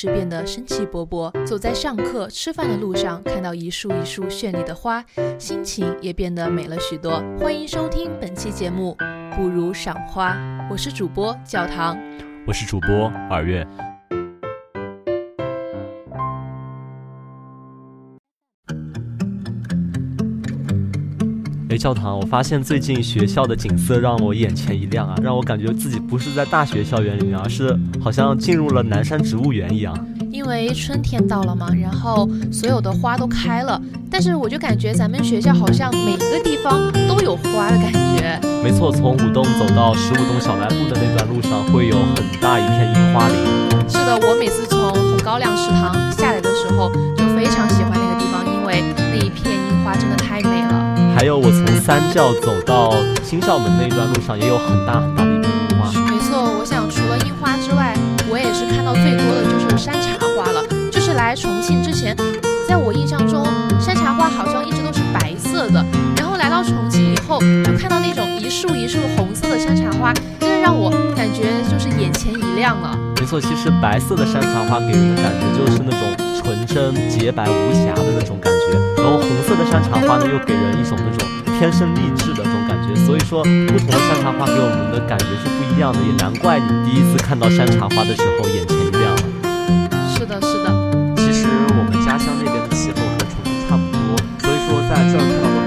是变得生气勃勃。走在上课、吃饭的路上，看到一束一束绚丽的花，心情也变得美了许多。欢迎收听本期节目《不如赏花》，我是主播教堂，我是主播二月。教堂，我发现最近学校的景色让我眼前一亮啊，让我感觉自己不是在大学校园里面，而是好像进入了南山植物园一样。因为春天到了嘛，然后所有的花都开了，但是我就感觉咱们学校好像每个地方都有花的感觉。没错，从五栋走到十五栋小卖部的那段路上，会有很大一片樱花林。是的，我每次从红高粱食堂下来的时候，就非常喜欢那个地方，因为那一片樱花真的太美了。还有我从三教走到新校门那一段路上，也有很大很大的一片樱花。没错，我想除了樱花之外，我也是看到最多的就是山茶花了。就是来重庆之前，在我印象中，山茶花好像一直都是白色的。然后来到重庆以后，就看到那种一束一束红色的山茶花，真的让我感觉就是眼前一亮了。没错，其实白色的山茶花给人的感觉就是那种纯真、洁白无瑕的那种感觉，然后红色的山茶花呢，又给人一种那种天生丽质的那种感觉。所以说，不同的山茶花给我们的感觉是不一样的，也难怪你第一次看到山茶花的时候眼前一亮了。是的，是的。其实我们家乡那边的气候和重庆差不多，所以说在这儿看到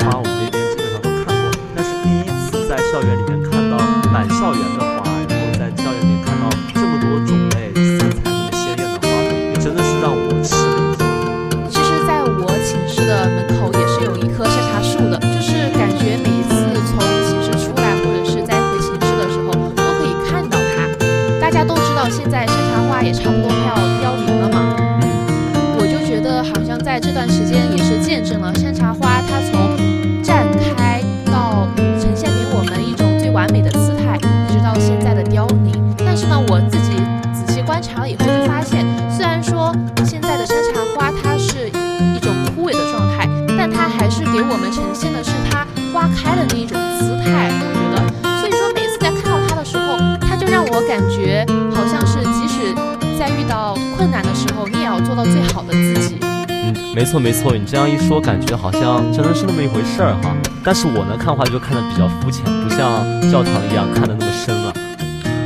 错没错，你这样一说，感觉好像真的是那么一回事儿哈。但是我呢看花就看得比较肤浅，不像教堂一样看得那么深了。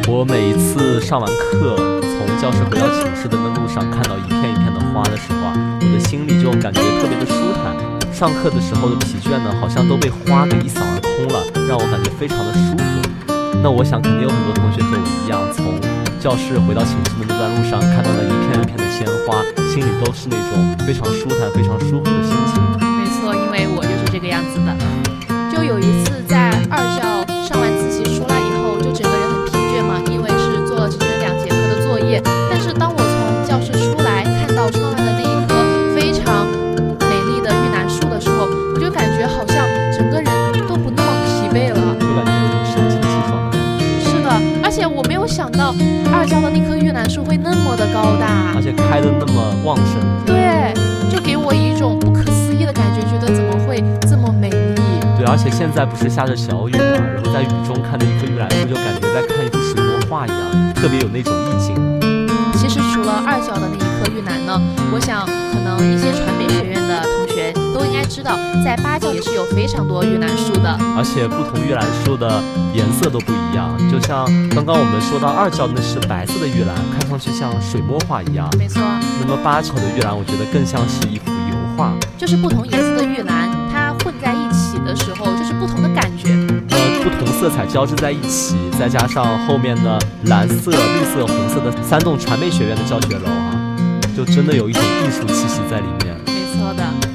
我每一次上完课，从教室回到寝室的那路上，看到一片一片的花的时候啊，我的心里就感觉特别的舒坦。上课的时候的疲倦呢，好像都被花给一扫而空了，让我感觉非常的舒服。那我想肯定有很多同学和我一样，从教室回到寝室的那段路上，看到了一片一片的鲜花，心里都是那种非常舒坦、非常舒服的心情。没错，因为我就是这个样子的。就有一次在二校有想到二教的那棵玉兰树会那么的高大而，且开的那么旺盛。对，就给我一种不可思议的感觉，觉得怎么会这么美丽？对，而且现在不是下着小雨嘛，然后在雨中看着一棵玉兰树，就感觉在看一幅水墨画一样，特别有那种意境。其实除了二教的那一棵玉兰呢，我想可能一些传媒学院的都应该知道，在八教也是有非常多玉兰树的。而且不同玉兰树的颜色都不一样，就像刚刚我们说到二教那是白色的玉兰，看上去像水墨画一样。没错，那么八教的玉兰，我觉得更像是一幅油画。就是不同颜色的玉兰，它混在一起的时候，就是不同的感觉。呃，不同色彩交织在一起，再加上后面的蓝色、绿色、红色的三栋传媒学院的教学楼啊，就真的有一种艺术气息在里面。没错的。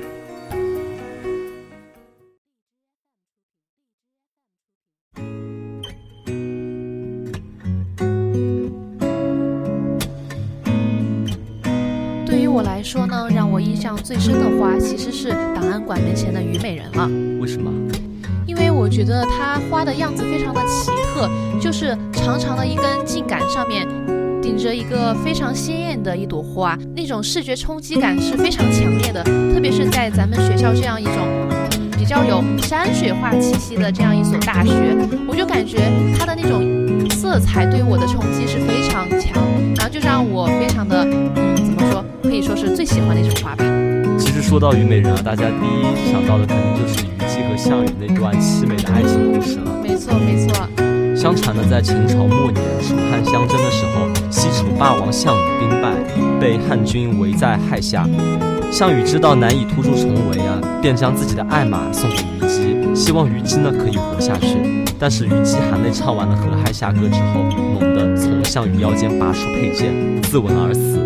它的样子非常的奇特，就是长长的一根茎杆上面顶着一个非常鲜艳的一朵花，那种视觉冲击感是非常强烈的。特别是在咱们学校这样一种比较有山水画气息的这样一所大学，我就感觉它的那种色彩对我的冲击是非常强，然后就让我非常的嗯怎么说，可以说是最喜欢的一种花吧。其实说到虞美人啊，大家第一想到的肯定就是姬和项羽那段凄美的爱情故事了。没错，没错。相传呢，在秦朝末年，楚汉相争的时候，西楚霸王项羽兵败，被汉军围在垓下。项羽知道难以突出重围啊，便将自己的爱马送给虞姬，希望虞姬呢可以活下去。但是虞姬含泪唱完了《河汉下歌》之后，猛地从项羽腰间拔出佩剑，自刎而死。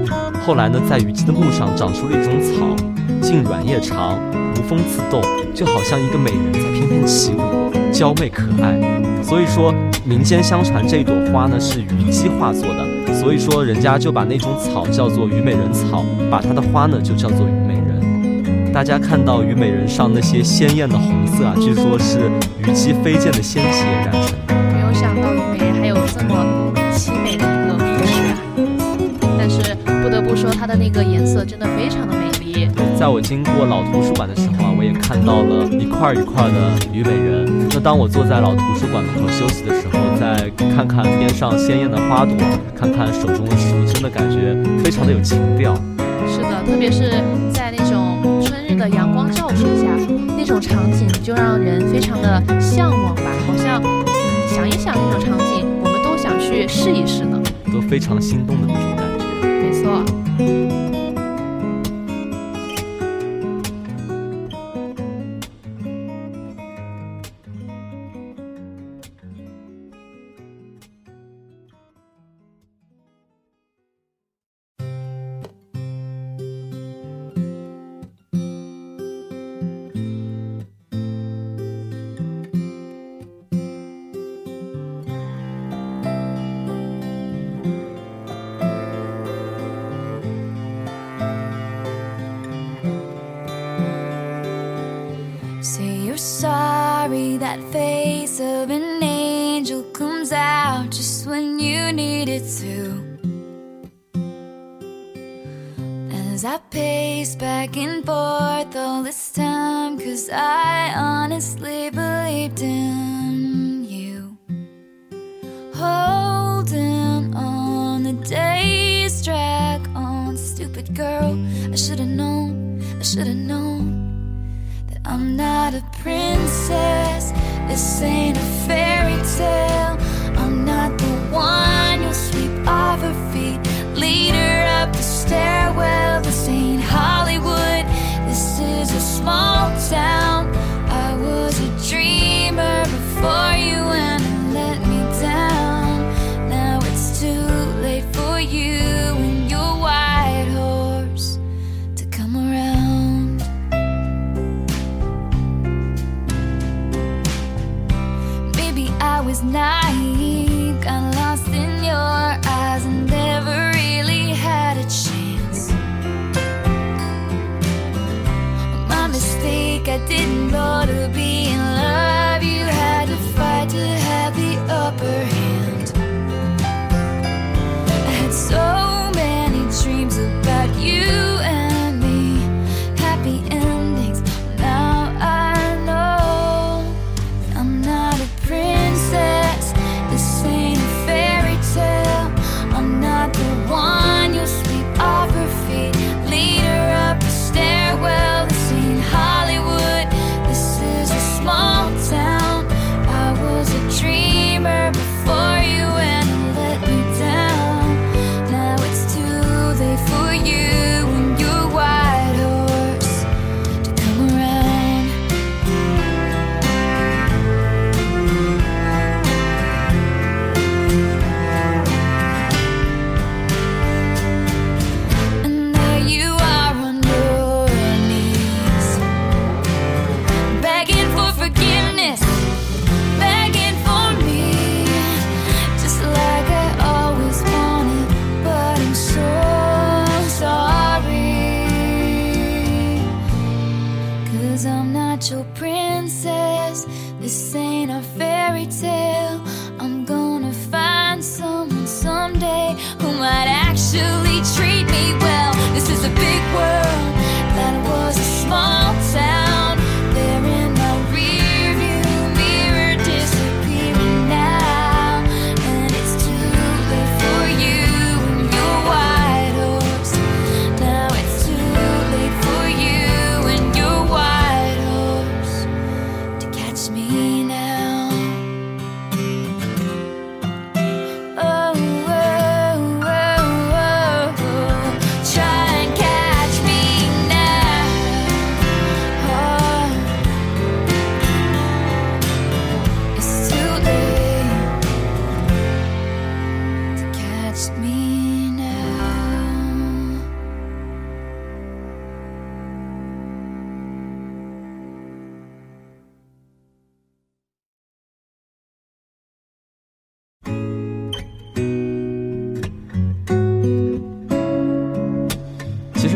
后来呢，在虞姬的墓上长出了一种草，茎软叶长，无风自动，就好像一个美人在翩翩起舞，娇媚可爱。所以说，民间相传这朵花呢是虞姬化作的，所以说人家就把那种草叫做虞美人草，把它的花呢就叫做虞美人。大家看到虞美人上那些鲜艳的红色啊，据说是虞姬飞溅的鲜血染成的。没有想到虞美人还有这么凄美的一个故事啊！但是不得不说，它的那个颜色真的非常的美在我经过老图书馆的时候啊，我也看到了一块一块的虞美人。那当我坐在老图书馆门口休息的时候，再看看边上鲜艳的花朵，看看手中的书，真的感觉非常的有情调。是的，特别是在那种春日的阳光照射下，那种场景就让人非常的向往吧，好像嗯想一想那种场景，我们都想去试一试呢。都非常心动的那种感觉。没错。You need it to. As I pace back and forth all this time, cause I honestly believed in you. Holding on, the days drag on. Stupid girl, I should've known, I should've known. that I'm not a princess. This ain't a fairy tale. Not one you'll sweep off her feet, lead her up the stairwell. This ain't Hollywood. This is a small town. I was a dreamer before you and it let me down. Now it's too late for you and your white horse to come around. Maybe I was naive, On.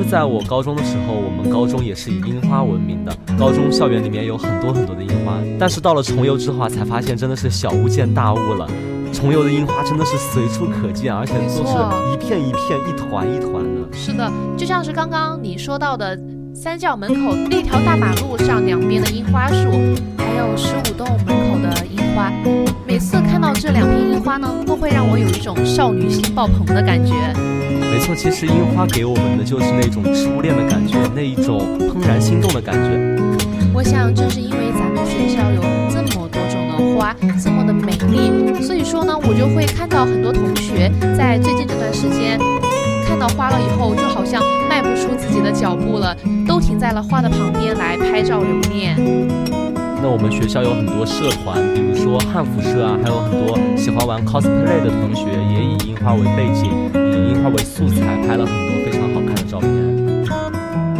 在我高中的时候，我们高中也是以樱花闻名的，高中校园里面有很多很多的樱花。但是到了重游之后啊，才发现真的是小巫见大巫了。重游的樱花真的是随处可见，而且都是一片一片、一团一团的。是的，就像是刚刚你说到的三教门口那条大马路上两边的樱花树，还有十五栋门口的樱花。每次看到这两片樱花呢，都会让我有一种少女心爆棚的感觉。没错，其实樱花给我们的就是那种初恋的感觉，那一种怦然心动的感觉。我想正是因为咱们学校有这么多种的花，这么的美丽，所以说呢，我就会看到很多同学在最近这段时间看到花了以后，就好像迈不出自己的脚步了，都停在了花的旁边来拍照留念。那我们学校有很多社团，比如说汉服社啊，还有很多喜欢玩 cosplay 的同学，也以樱花为背景，樱花为素材，拍了很多非常好看的照片。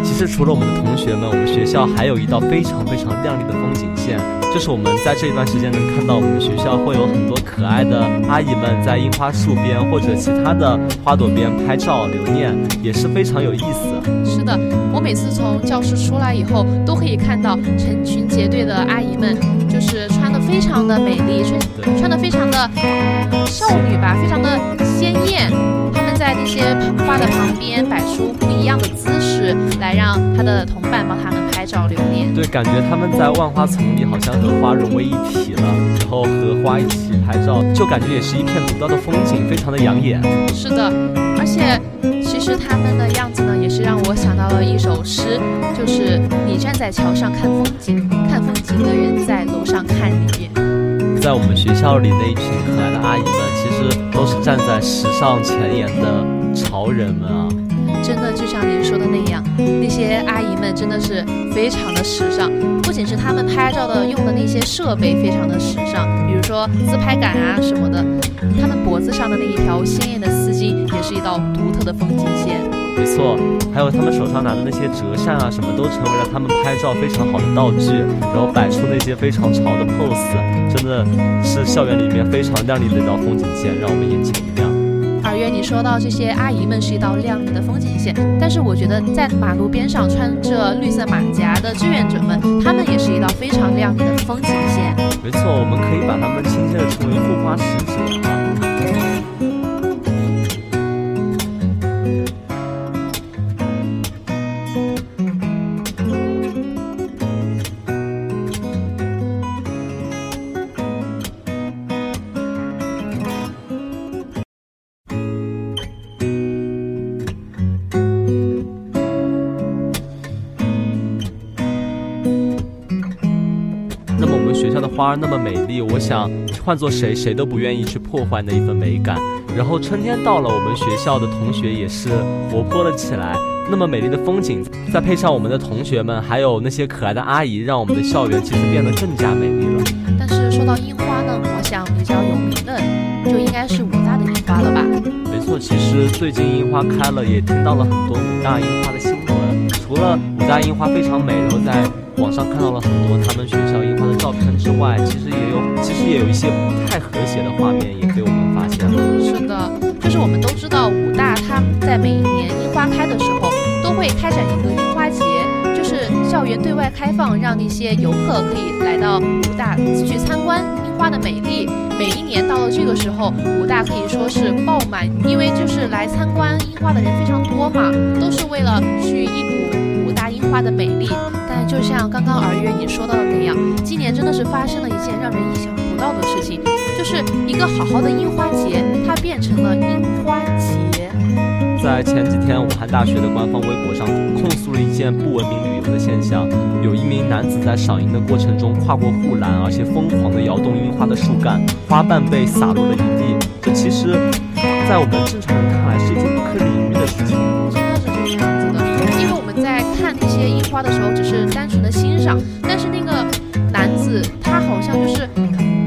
其实除了我们的同学们，我们学校还有一道非常非常亮丽的风景线，就是我们在这一段时间能看到我们学校会有很多可爱的阿姨们在樱花树边或者其他的花朵边拍照留念，也是非常有意思。是的，我每次从教室出来以后，都可以看到成群结队的阿姨们，就是穿的非常的美丽，穿穿的非常的少女吧，非常的鲜艳。在那些花的旁边摆出不一样的姿势，来让他的同伴帮他们拍照留念。对，感觉他们在万花丛里好像和花融为一体了，然后和花一起拍照，就感觉也是一片独到的风景，非常的养眼。是的，而且其实他们的样子呢，也是让我想到了一首诗，就是你站在桥上看风景，看风景的人在楼上看你。在我们学校里那一群可爱的阿姨们，其实都是站在时尚前沿的潮人们啊！真的就像您说的那样，那些阿姨们真的是非常的时尚，不仅是他们拍照的用的那些设备非常的时尚，比如说自拍杆啊什么的，他们脖子上的那一条鲜艳的丝巾也是一道独特的风景线。没错，还有他们手上拿的那些折扇啊，什么都成为了他们拍照非常好的道具，然后摆出那些非常潮的 pose，真的是校园里面非常亮丽的一道风景线，让我们眼前一亮。二月，你说到这些阿姨们是一道亮丽的风景线，但是我觉得在马路边上穿着绿色马甲的志愿者们，他们也是一道非常亮丽的风景线。没错，我们可以把他们亲切的称为护花使者花儿那么美丽，我想换做谁谁都不愿意去破坏那一份美感。然后春天到了，我们学校的同学也是活泼了起来。那么美丽的风景，再配上我们的同学们，还有那些可爱的阿姨，让我们的校园其实变得更加美丽了。但是说到樱花呢，我想比较有名的就应该是武大的樱花了吧？没错，其实最近樱花开了，也听到了很多武大樱花的新闻。除了武大樱花非常美，然后在网上看到了很多他们学校樱花的照片之外，其实也有，其实也有一些不太和谐的画面也被我们发现了。是的，就是我们都知道武大他在每一年樱花开的时候，都会开展一个樱花节，就是校园对外开放，让那些游客可以来到武大去参观樱花的美丽。每一年到了这个时候，武大可以说是爆满，因为就是来参观樱花的人非常多嘛，都是为了去一睹武大樱花的美丽。但就像刚刚尔月你说到的那样，今年真的是发生了一件让人意想不到的事情，就是一个好好的樱花节，它变成了樱花节。在前几天，武汉大学的官方微博上控诉了一件不文明旅游的现象：有一名男子在赏樱的过程中跨过护栏，而且疯狂地摇动樱花的树干，花瓣被洒落了一地。这其实，在我们正常人看来是一件不可理喻的事情。些樱花的时候，只是单纯的欣赏，但是那个男子他好像就是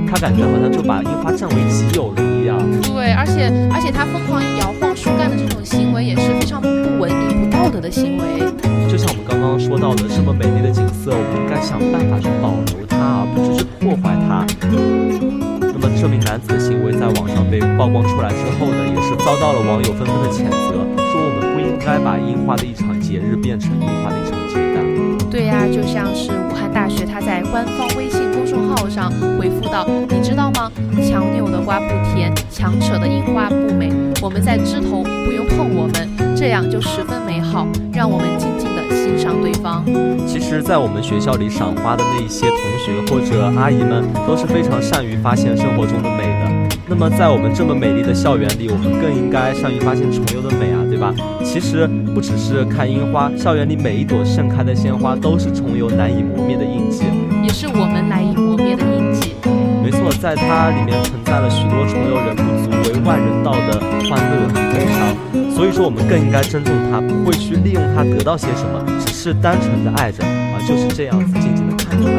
他感觉好像就把樱花占为己有了一样。对，而且而且他疯狂摇晃树干的这种行为也是非常不文明、不道德的行为。就像我们刚刚说到的，这么美丽的景色，我们应该想办法去保留它，而不是去破坏它。那么那么这名男子的行为在网上被曝光出来之后呢，也是遭到了网友纷纷的谴责，说我们不应该把樱花的一场节日变成樱花的一场结蛋。对呀、就像是武汉大学，他在官方微信公众号上回复道：“你知道吗？强扭的瓜不甜，强扯的樱花不美。我们在枝头，不用碰我们，这样就十分美好。让我们静静的欣赏对方。”其实，在我们学校里赏花的那一些同学或者阿姨们，都是非常善于发现生活中的美的。那么，在我们这么美丽的校园里，我们更应该善于发现重游的美啊，对吧？其实不只是看樱花，校园里每一朵盛开的鲜花都是重游难以磨灭的印记。也是我们难以磨灭的印记。没错，在它里面存在了许多重游人不足为万人道的欢乐与悲伤。所以说，我们更应该珍重它，不会去利用它得到些什么，只是单纯的爱着啊，就是这样子静静的看着它。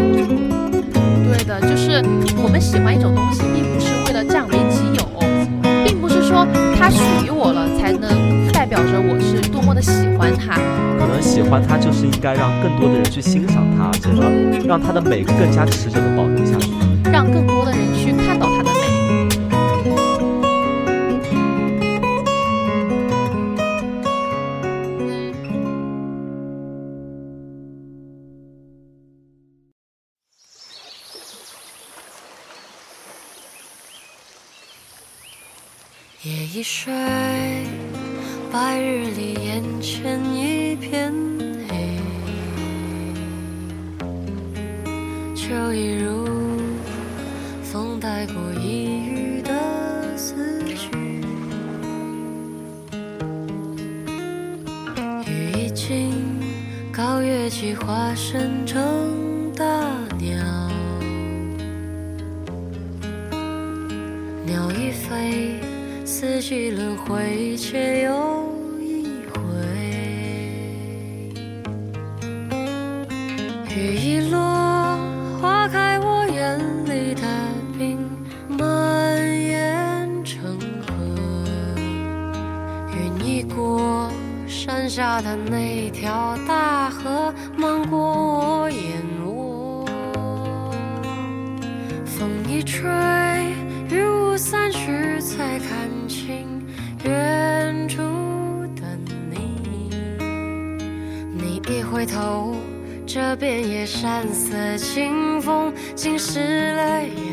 对的，就是我们喜欢一种东西，并不是说它属于我了才能代表着我是多么的喜欢它。可能喜欢它，就是应该让更多的人去欣赏它，从而让它的美更加持久的保留下去。让更多睡，白日里眼前一片黑，秋意如风带过一隅的思绪，雨已尽，高月季化身成大鸟。鸟已飞，四季轮回，却又一回。雨一落，花开我眼里的冰蔓延成河。云一过，山下的那条大河漫过我眼窝。风一吹，回头，这遍野山色，清风浸湿了眼。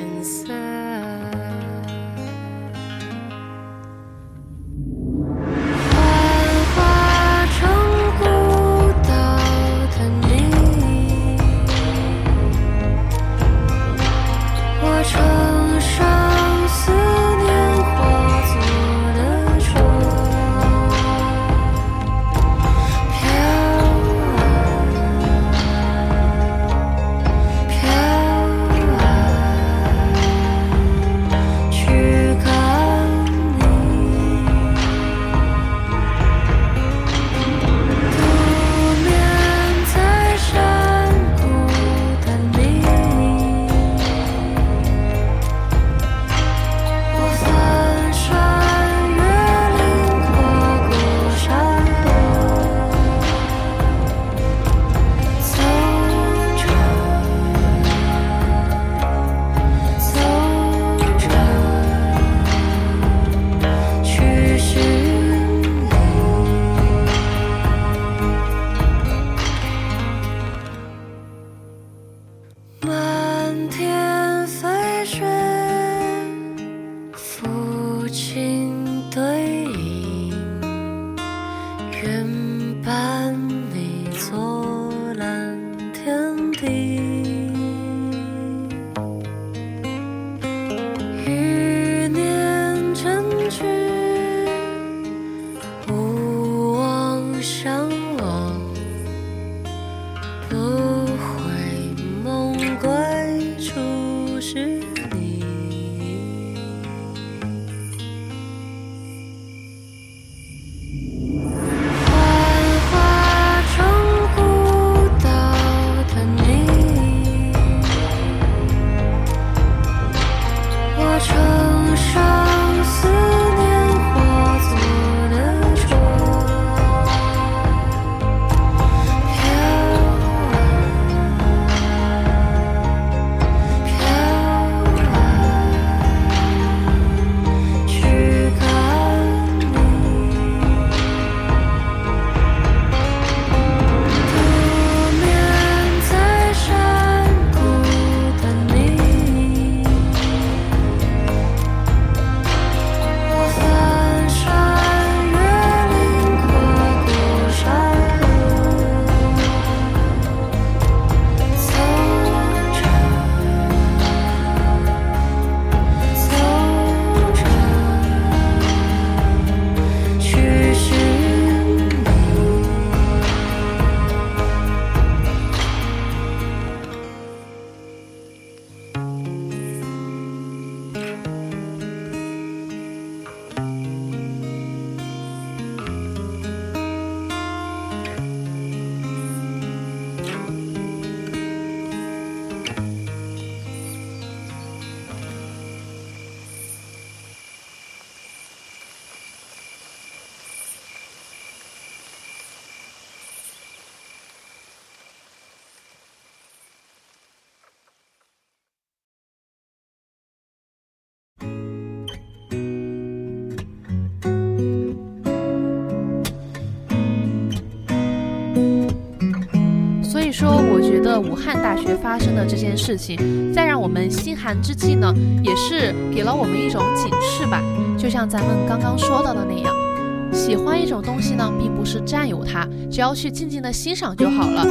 以说，我觉得武汉大学发生的这件事情，在让我们心寒之际呢，也是给了我们一种警示吧。就像咱们刚刚说到的那样，喜欢一种东西呢，并不是占有它，只要去静静的欣赏就好了。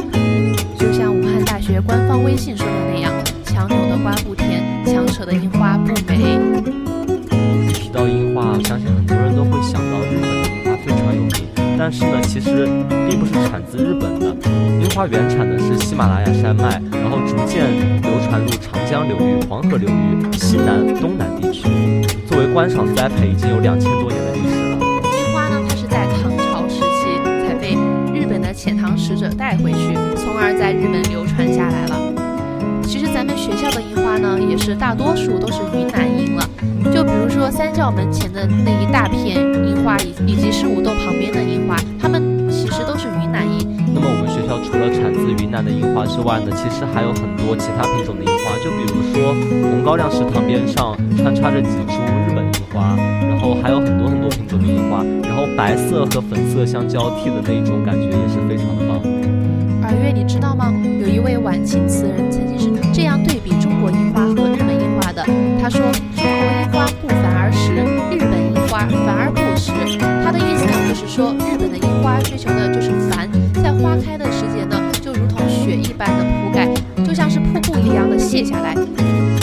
就像武汉大学官方微信说的那样：“强扭的瓜不甜，强扯的樱花不美。”提到樱花，我相信很多人都会想到日本的樱花非常有名。但是呢，其实并不是产自日本的，樱花原产的是喜马拉雅山脉，然后逐渐流传入长江流域、黄河流域、西南、东南地区。作为观赏栽培，已经有两千多年的历史了。樱花呢，它是在唐朝时期才被日本的遣唐使者带回去，从而在日本流传下来了。其实咱们学校的樱花呢，也是大多数都是云南樱了。就比如说三教门前的那一大片樱花，以以及十五洞旁边的樱花，它们南的樱花之外呢，其实还有很多其他品种的樱花。就比如说红高粱食堂边上穿插着几株日本樱花，然后还有很多很多品种的樱花，然后白色和粉色相交替的那种感觉也是非常的棒。二月，你知道吗？有一位晚清词人曾经是这样对比中国樱花和日本樱花的，他说。中国樱花不繁而实，日本樱花繁而不实，他的意思呢，就是说日本的樱花追求的就是繁，在花开的时节呢，雪一般的铺盖，就像是瀑布一样的泻下来；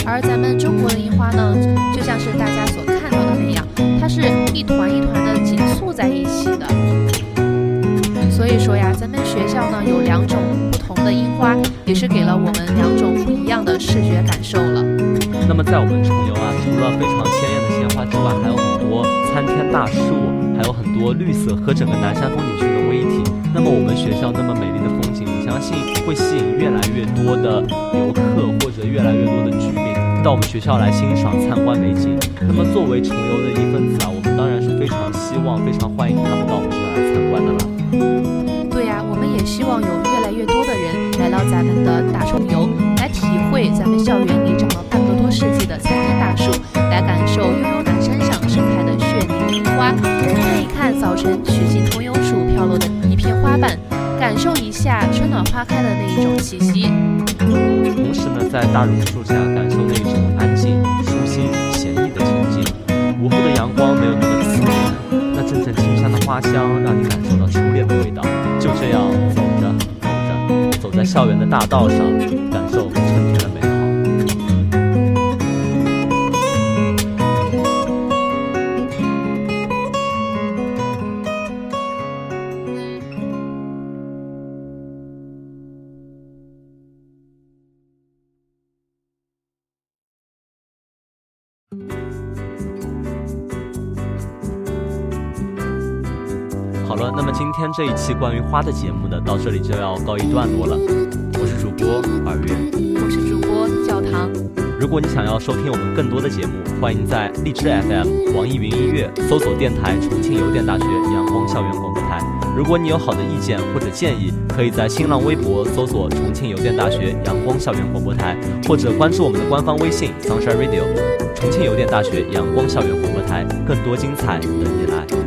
而咱们中国的樱花呢，就像是大家所看到的那样，它是一团一团的紧簇在一起的。所以说呀，咱们学校呢有两种不同的樱花，也是给了我们两种不一样的视觉感受了。那么在我们重游啊，除了非常鲜艳的鲜花之外，还有很多参天大树，还有很多绿色和整个南山风景区融为一。那么我们学校那么美丽的风景，我相信会吸引越来越多的游客或者越来越多的居民到我们学校来欣赏参观美景。那么作为崇游的一份子啊，我们当然是非常希望、非常欢迎他们到我们学校来参观的了。对呀，我们也希望有越来越多的人来到咱们的大崇游，来体会咱们校园里长了半个多世纪的参天大树，来感受悠悠南山上盛开的绚丽樱花，看一看早晨曲径通幽处飘落的片花瓣，感受一下春暖花开的那一种气息。同时呢，在大榕树下感受那一种安静、舒心、闲逸的沉静。午后的阳光没有那么刺眼，那阵阵清香的花香让你感受到初恋的味道。就这样走着走着，走在校园的大道上，感这一期关于花的节目呢，到这里就要告一段落了。我是主播二月，我是主播教堂。如果你想要收听我们更多的节目，欢迎在荔枝 FM、网易云音乐搜索电台重庆邮电大学阳光校园广播台。如果你有好的意见或者建议，可以在新浪微博搜索重庆邮电大学阳光校园广播台，或者关注我们的官方微信 Sunshine Radio，重庆邮电大学阳光校园广播台，更多精彩等你来。